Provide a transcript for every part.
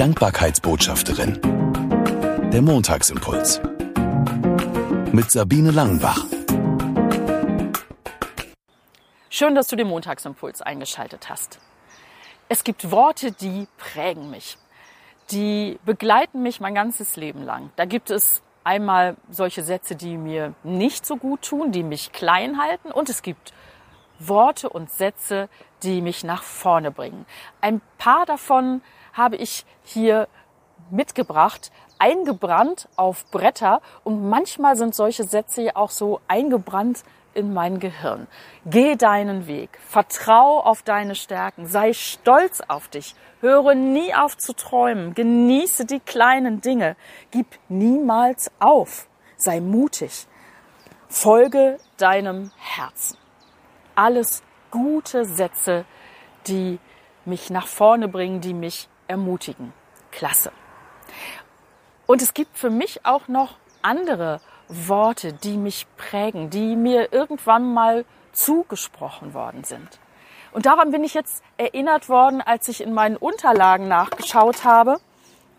Dankbarkeitsbotschafterin. Der Montagsimpuls. Mit Sabine Langenbach. Schön, dass du den Montagsimpuls eingeschaltet hast. Es gibt Worte, die prägen mich. Die begleiten mich mein ganzes Leben lang. Da gibt es einmal solche Sätze, die mir nicht so gut tun, die mich klein halten. Und es gibt Worte und Sätze, die mich nach vorne bringen. Ein paar davon habe ich hier mitgebracht, eingebrannt auf Bretter und manchmal sind solche Sätze ja auch so eingebrannt in mein Gehirn. Geh deinen Weg, vertrau auf deine Stärken, sei stolz auf dich, höre nie auf zu träumen, genieße die kleinen Dinge, gib niemals auf, sei mutig, folge deinem Herzen. Alles gute Sätze, die mich nach vorne bringen, die mich ermutigen. Klasse. Und es gibt für mich auch noch andere Worte, die mich prägen, die mir irgendwann mal zugesprochen worden sind. Und daran bin ich jetzt erinnert worden, als ich in meinen Unterlagen nachgeschaut habe.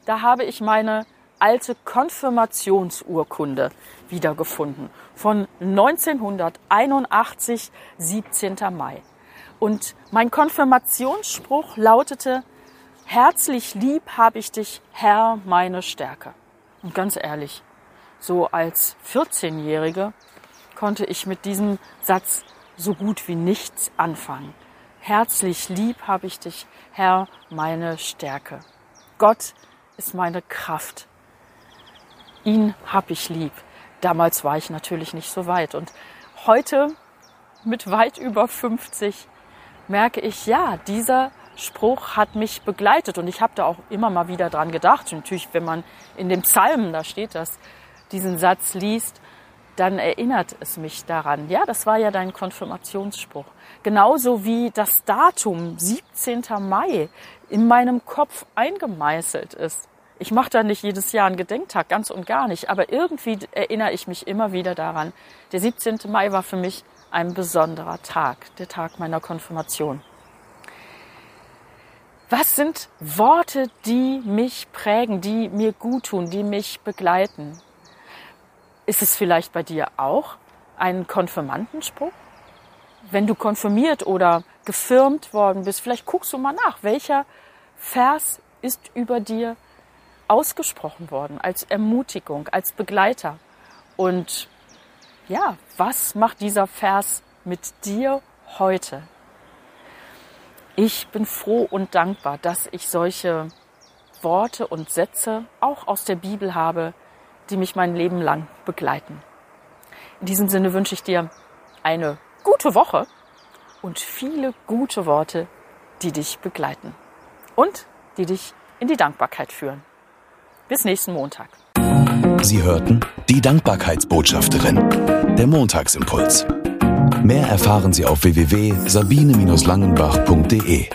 Da habe ich meine alte Konfirmationsurkunde wiedergefunden von 1981, 17. Mai. Und mein Konfirmationsspruch lautete, herzlich lieb habe ich dich, Herr, meine Stärke. Und ganz ehrlich, so als 14-Jährige konnte ich mit diesem Satz so gut wie nichts anfangen. Herzlich lieb habe ich dich, Herr, meine Stärke. Gott ist meine Kraft. Ihn habe ich lieb. Damals war ich natürlich nicht so weit. Und heute, mit weit über 50, merke ich, ja, dieser Spruch hat mich begleitet und ich habe da auch immer mal wieder dran gedacht. Und natürlich, wenn man in dem Psalmen, da steht das, diesen Satz liest, dann erinnert es mich daran. Ja, das war ja dein Konfirmationsspruch. Genauso wie das Datum 17. Mai in meinem Kopf eingemeißelt ist. Ich mache da nicht jedes Jahr einen Gedenktag, ganz und gar nicht, aber irgendwie erinnere ich mich immer wieder daran. Der 17. Mai war für mich ein besonderer Tag, der Tag meiner Konfirmation. Was sind Worte, die mich prägen, die mir gut tun, die mich begleiten? Ist es vielleicht bei dir auch ein Konfirmandenspruch? Wenn du konfirmiert oder gefirmt worden bist, vielleicht guckst du mal nach, welcher Vers ist über dir ausgesprochen worden als Ermutigung, als Begleiter. Und ja, was macht dieser Vers mit dir heute? Ich bin froh und dankbar, dass ich solche Worte und Sätze auch aus der Bibel habe, die mich mein Leben lang begleiten. In diesem Sinne wünsche ich dir eine gute Woche und viele gute Worte, die dich begleiten und die dich in die Dankbarkeit führen. Bis nächsten Montag. Sie hörten die Dankbarkeitsbotschafterin, der Montagsimpuls. Mehr erfahren Sie auf www.sabine-langenbach.de.